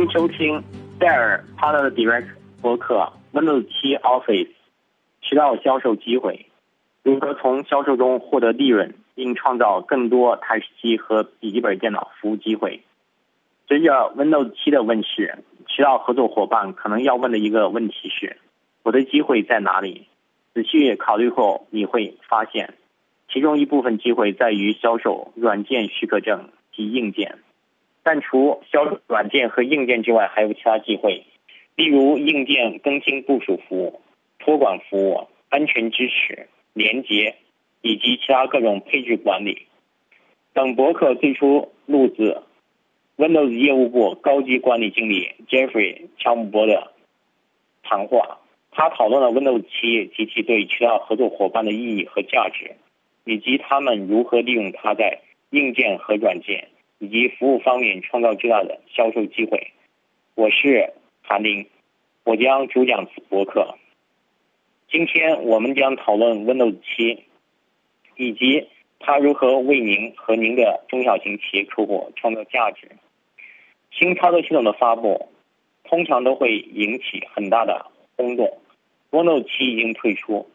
欢迎收听戴尔 Partner Direct 博客 Windows 7 Office 渠道销售机会，如何从销售中获得利润，并创造更多台式机和笔记本电脑服务机会。随着 Windows 7的问世，渠道合作伙伴可能要问的一个问题是：我的机会在哪里？仔细考虑后，你会发现，其中一部分机会在于销售软件许可证及硬件。但除销售软件和硬件之外，还有其他机会，例如硬件更新部署服务、托管服务、安全支持、连接以及其他各种配置管理。等博客最初录制 Windows 业务部高级管理经理 Jeffrey 乔姆伯的谈话，他讨论了 Windows 7及其对渠道合作伙伴的意义和价值，以及他们如何利用它在硬件和软件。以及服务方面创造巨大的销售机会。我是韩林，我将主讲此博客。今天我们将讨论 Windows 7，以及它如何为您和您的中小型企业客户创造价值。新操作系统的发布通常都会引起很大的轰动。Windows 7已经退出，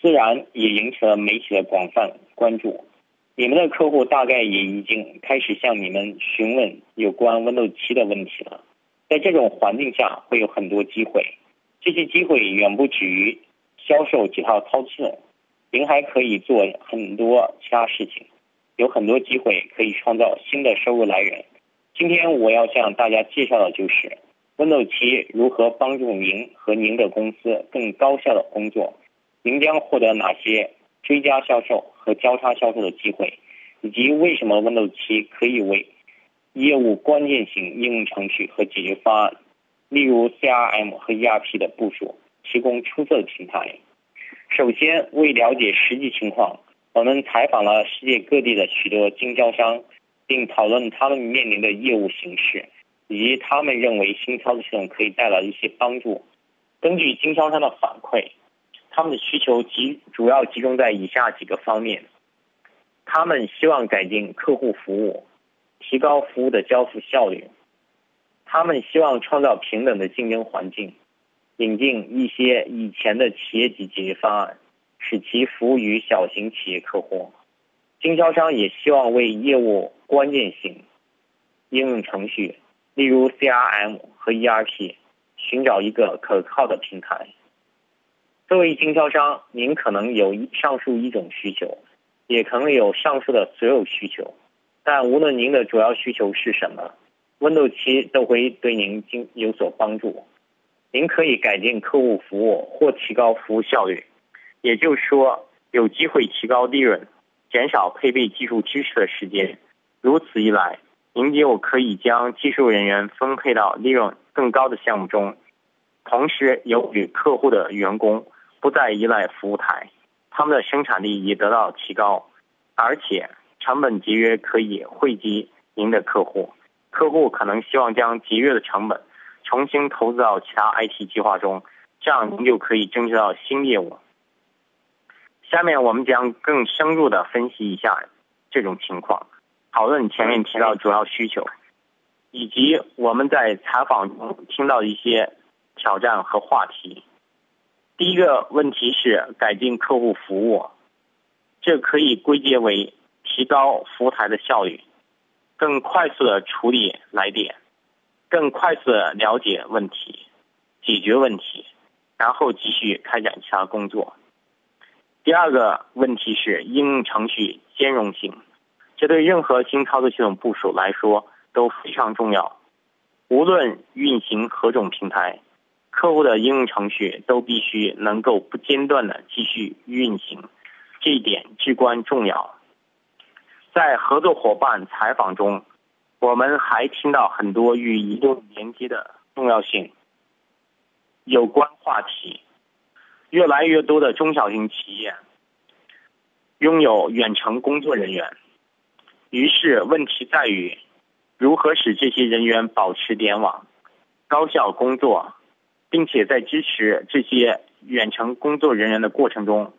自然也引起了媒体的广泛关注。你们的客户大概也已经开始向你们询问有关 Windows 7的问题了。在这种环境下，会有很多机会。这些机会远不止于销售几套操作，您还可以做很多其他事情。有很多机会可以创造新的收入来源。今天我要向大家介绍的就是 Windows 7如何帮助您和您的公司更高效的工作。您将获得哪些？追加销售和交叉销售的机会，以及为什么 Windows 7可以为业务关键型应用程序和解决方案，例如 CRM 和 ERP 的部署，提供出色的平台。首先，为了解实际情况，我们采访了世界各地的许多经销商，并讨论他们面临的业务形式，以及他们认为新操作系统可以带来一些帮助。根据经销商的反馈。他们的需求集主要集中在以下几个方面：他们希望改进客户服务，提高服务的交付效率；他们希望创造平等的竞争环境，引进一些以前的企业级解决方案，使其服务于小型企业客户。经销商也希望为业务关键性应用程序，例如 CRM 和 ERP，寻找一个可靠的平台。作为经销商，您可能有上述一种需求，也可能有上述的所有需求。但无论您的主要需求是什么，Windows 7都会对您经有所帮助。您可以改进客户服务或提高服务效率，也就是说，有机会提高利润，减少配备技术支持的时间。如此一来，您就可以将技术人员分配到利润更高的项目中，同时有与客户的员工。不再依赖服务台，他们的生产力也得到提高，而且成本节约可以惠及您的客户。客户可能希望将节约的成本重新投资到其他 IT 计划中，这样您就可以争取到新业务。下面我们将更深入的分析一下这种情况，讨论前面提到主要需求，以及我们在采访中听到的一些挑战和话题。第一个问题是改进客户服务，这可以归结为提高服务台的效率，更快速的处理来电，更快速的了解问题，解决问题，然后继续开展其他工作。第二个问题是应用程序兼容性，这对任何新操作系统部署来说都非常重要，无论运行何种平台。客户的应用程序都必须能够不间断的继续运行，这一点至关重要。在合作伙伴采访中，我们还听到很多与移动连接的重要性有关话题。越来越多的中小型企业拥有远程工作人员，于是问题在于如何使这些人员保持联网、高效工作。并且在支持这些远程工作人员的过程中，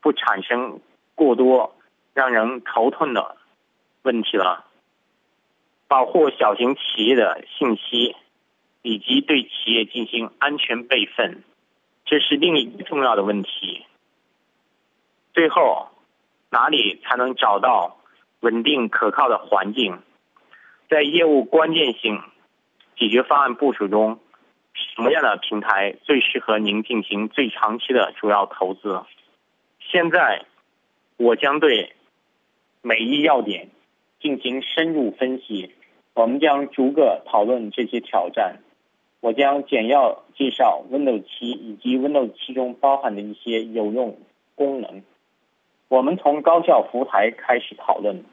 不产生过多让人头痛的问题了。保护小型企业的信息以及对企业进行安全备份，这是另一个重要的问题。最后，哪里才能找到稳定可靠的环境？在业务关键性解决方案部署中，什么样的平台最适合您进行最长期的主要投资？现在，我将对每一要点进行深入分析。我们将逐个讨论这些挑战。我将简要介绍 Windows 7以及 Windows 7中包含的一些有用功能。我们从高效服务台开始讨论。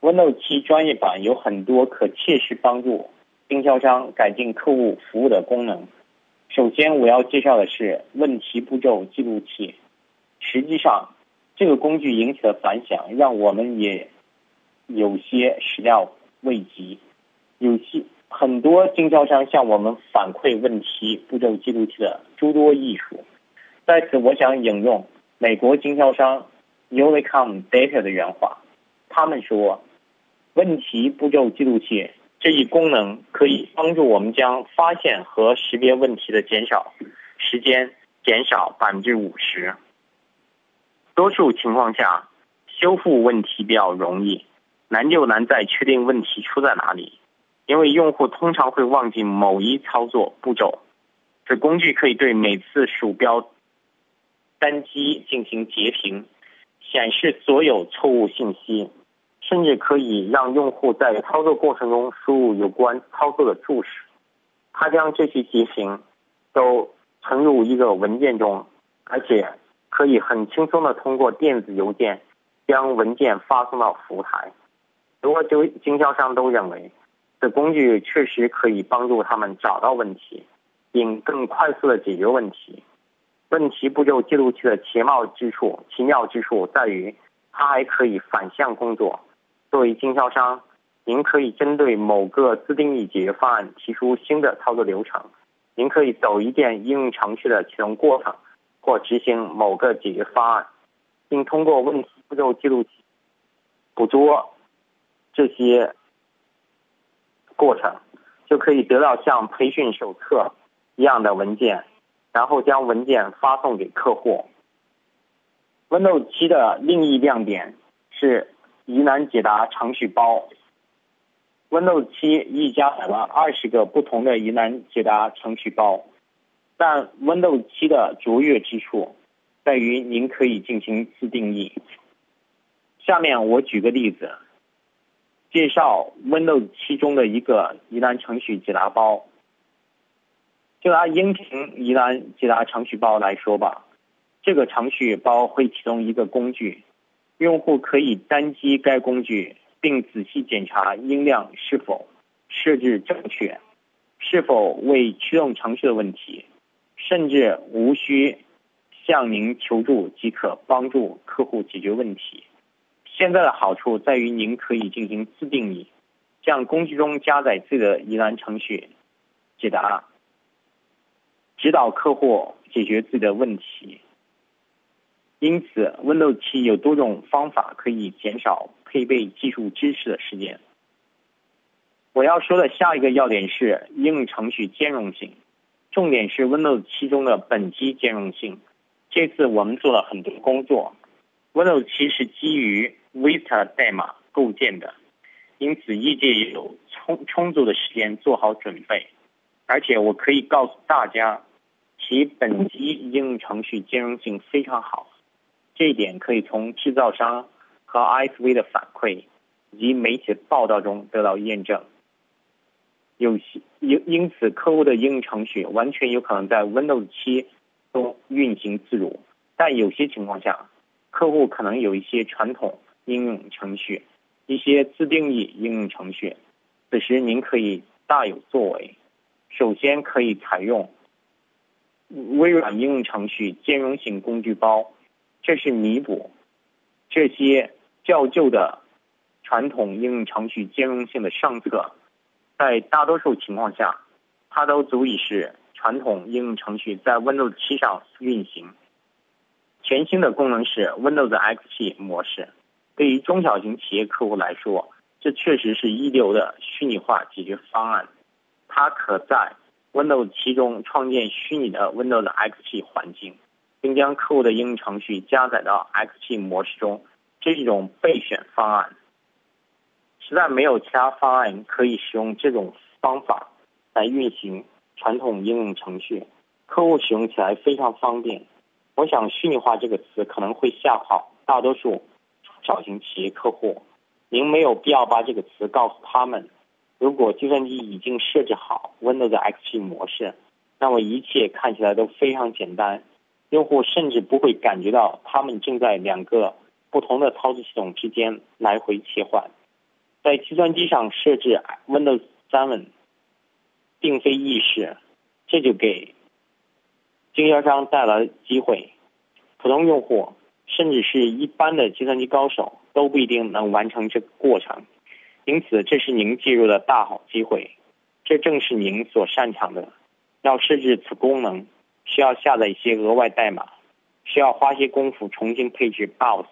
Windows 7专业版有很多可切实帮助经销商改进客户服务的功能。首先，我要介绍的是问题步骤记录器。实际上，这个工具引起的反响让我们也有些始料未及。有些很多经销商向我们反馈问题步骤记录器的诸多艺术，在此我想引用美国经销商 Ulicom Data 的原话，他们说，问题步骤记录器这一功能可以帮助我们将发现和识别问题的减少时间减少百分之五十。多数情况下，修复问题比较容易，难就难在确定问题出在哪里。因为用户通常会忘记某一操作步骤，此工具可以对每次鼠标单击进行截屏，显示所有错误信息，甚至可以让用户在操作过程中输入有关操作的注释。它将这些题型都存入一个文件中，而且可以很轻松的通过电子邮件将文件发送到服务台。如果就经销商都认为。这工具确实可以帮助他们找到问题，并更快速的解决问题。问题步骤记录器的奇妙之处，奇妙之处在于，它还可以反向工作。作为经销商，您可以针对某个自定义解决方案提出新的操作流程。您可以走一遍应用程序的启动过程，或执行某个解决方案，并通过问题步骤记录器捕捉这些。过程就可以得到像培训手册一样的文件，然后将文件发送给客户。Windows 7的另一亮点是疑难解答程序包。Windows 7已加载了二十个不同的疑难解答程序包，但 Windows 7的卓越之处在于您可以进行自定义。下面我举个例子。介绍 Windows 7中的一个疑难程序解答包。就拿音频疑难解答程序包来说吧，这个程序包会启动一个工具，用户可以单击该工具，并仔细检查音量是否设置正确，是否未驱动程序的问题，甚至无需向您求助即可帮助客户解决问题。现在的好处在于，您可以进行自定义，向工具中加载自己的疑难程序，解答，指导客户解决自己的问题。因此，Windows 7有多种方法可以减少配备技术支持的时间。我要说的下一个要点是应用程序兼容性，重点是 Windows 7中的本机兼容性。这次我们做了很多工作，Windows 7是基于。Vista 代码构建的，因此业界也有充充足的时间做好准备。而且我可以告诉大家，其本机应用程序兼容性非常好。这一点可以从制造商和 ISV 的反馈以及媒体报道中得到验证。有因因此，客户的应用程序完全有可能在 Windows 7中运行自如。但有些情况下，客户可能有一些传统。应用程序，一些自定义应用程序，此时您可以大有作为。首先可以采用微软应用程序兼容性工具包，这是弥补这些较旧的传统应用程序兼容性的上策。在大多数情况下，它都足以使传统应用程序在 Windows 7上运行。全新的功能是 Windows XP 模式。对于中小型企业客户来说，这确实是一流的虚拟化解决方案。它可在 Windows 7中创建虚拟的 Windows XP 环境，并将客户的应用程序加载到 XP 模式中，这是一种备选方案。实在没有其他方案可以使用这种方法来运行传统应用程序，客户使用起来非常方便。我想“虚拟化”这个词可能会吓跑大多数小型企业客户，您没有必要把这个词告诉他们。如果计算机已经设置好 Windows XP 模式，那么一切看起来都非常简单，用户甚至不会感觉到他们正在两个不同的操作系统之间来回切换。在计算机上设置 Windows 7，并非易事，这就给经销商带来机会。普通用户甚至是一般的计算机高手都不一定能完成这个过程。因此，这是您进入的大好机会。这正是您所擅长的。要设置此功能，需要下载一些额外代码，需要花些功夫重新配置 BIOS，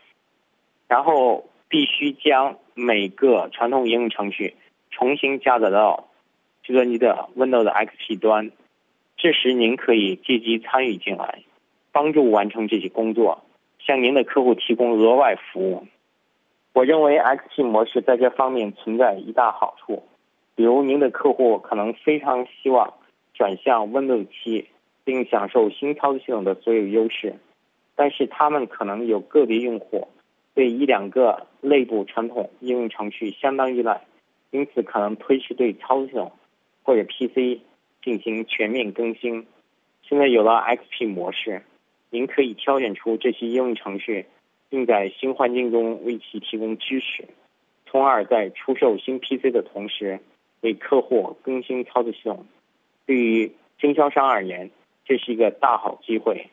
然后必须将每个传统应用程序重新加载到计算机的 Windows XP 端。这时，您可以借机参与进来，帮助完成这些工作，向您的客户提供额外服务。我认为 XP 模式在这方面存在一大好处，比如您的客户可能非常希望转向 Windows 7，并享受新操作系统的所有优势，但是他们可能有个别用户对一两个内部传统应用程序相当依赖，因此可能推迟对操作系统或者 PC 进行全面更新。现在有了 XP 模式，您可以挑选出这些应用程序。并在新环境中为其提供支持，从而在出售新 PC 的同时为客户更新操作系统。对于经销商而言，这是一个大好机会。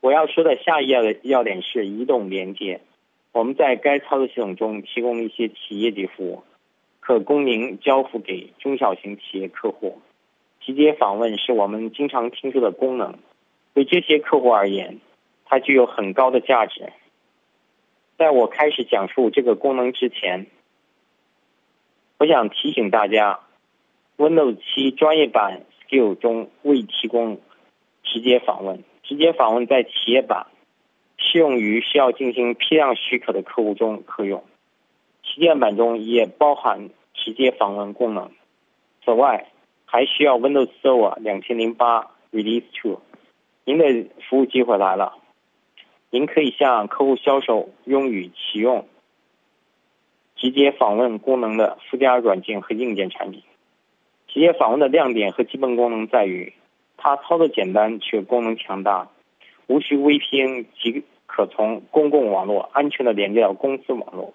我要说的下一要的要点是移动连接。我们在该操作系统中提供一些企业级服务，可供您交付给中小型企业客户。直接访问是我们经常听说的功能，对这些客户而言，它具有很高的价值。在我开始讲述这个功能之前，我想提醒大家，Windows 7专业版六中未提供直接访问。直接访问在企业版适用于需要进行批量许可的客户中可用，旗舰版中也包含直接访问功能。此外，还需要 Windows Server 2008 Release 2。您的服务机会来了。您可以向客户销售用于启用直接访问功能的附加软件和硬件产品。企业访问的亮点和基本功能在于，它操作简单却功能强大，无需 VPN 即可从公共网络安全的连接到公司网络。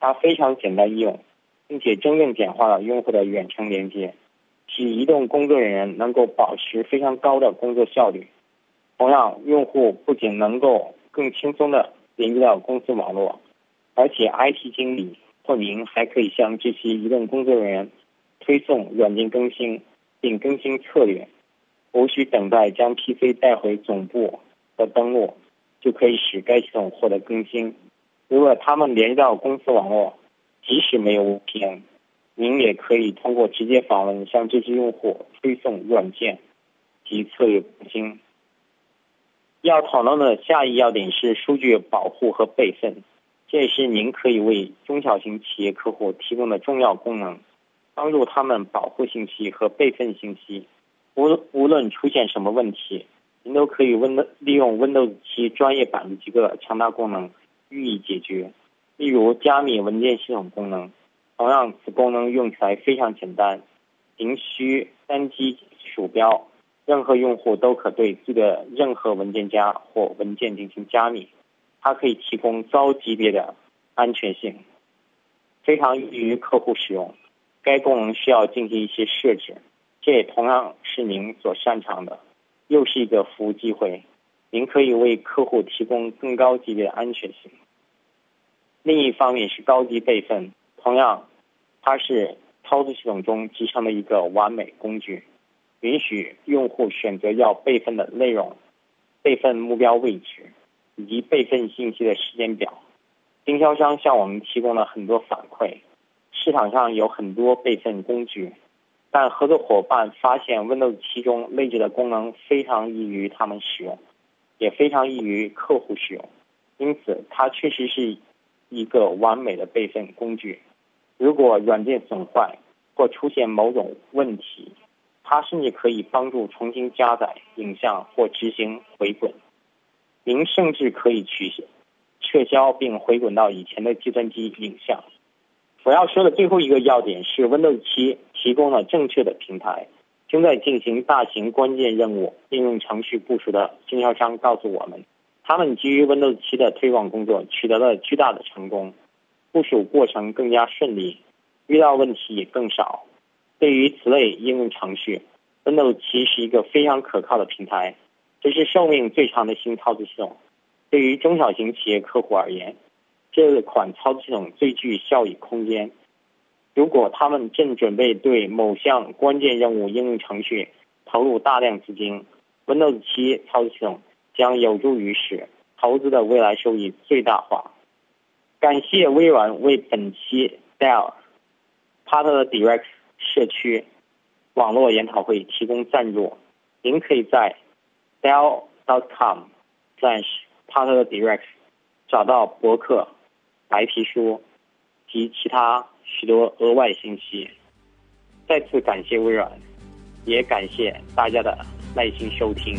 它非常简单易用，并且真正简化了用户的远程连接，使移动工作人员能够保持非常高的工作效率。同样，用户不仅能够更轻松的连接到公司网络，而且 IT 经理或您还可以向这些移动工作人员推送软件更新，并更新策略，无需等待将 PC 带回总部和登录，就可以使该系统获得更新。如果他们连到公司网络，即使没有 VPN，您也可以通过直接访问向这些用户推送软件及策略更新。要讨论的下一要点是数据保护和备份，这也是您可以为中小型企业客户提供的重要功能，帮助他们保护信息和备份信息。无无论出现什么问题，您都可以 Win 利用 Windows 7专业版的几个强大功能予以解决。例如加密文件系统功能，同样此功能用起来非常简单，仅需单击鼠标。任何用户都可对自己的任何文件夹或文件进行加密，它可以提供高级别的安全性，非常易于客户使用。该功能需要进行一些设置，这也同样是您所擅长的，又是一个服务机会。您可以为客户提供更高级别的安全性。另一方面是高级备份，同样，它是操作系统中集成的一个完美工具。允许用户选择要备份的内容、备份目标位置以及备份信息的时间表。经销商向我们提供了很多反馈，市场上有很多备份工具，但合作伙伴发现 Windows 7中内置的功能非常易于他们使用，也非常易于客户使用，因此它确实是一个完美的备份工具。如果软件损坏或出现某种问题，它甚至可以帮助重新加载影像或执行回滚。您甚至可以取消、撤销并回滚到以前的计算机影像。我要说的最后一个要点是，Windows 7提供了正确的平台。正在进行大型关键任务应用程序部署的经销商告诉我们，他们基于 Windows 7的推广工作取得了巨大的成功，部署过程更加顺利，遇到问题也更少。对于此类应用程序，Windows 7是一个非常可靠的平台。这是寿命最长的新操作系统。对于中小型企业客户而言，这款操作系统最具效益空间。如果他们正准备对某项关键任务应用程序投入大量资金，Windows 7操作系统将有助于使投资的未来收益最大化。感谢微软为本期 Dell Partner Direct 社区网络研讨会提供赞助。您可以在 dell.com/slash partner direct 找到博客。白皮书及其他许多额外信息。再次感谢微软，也感谢大家的耐心收听。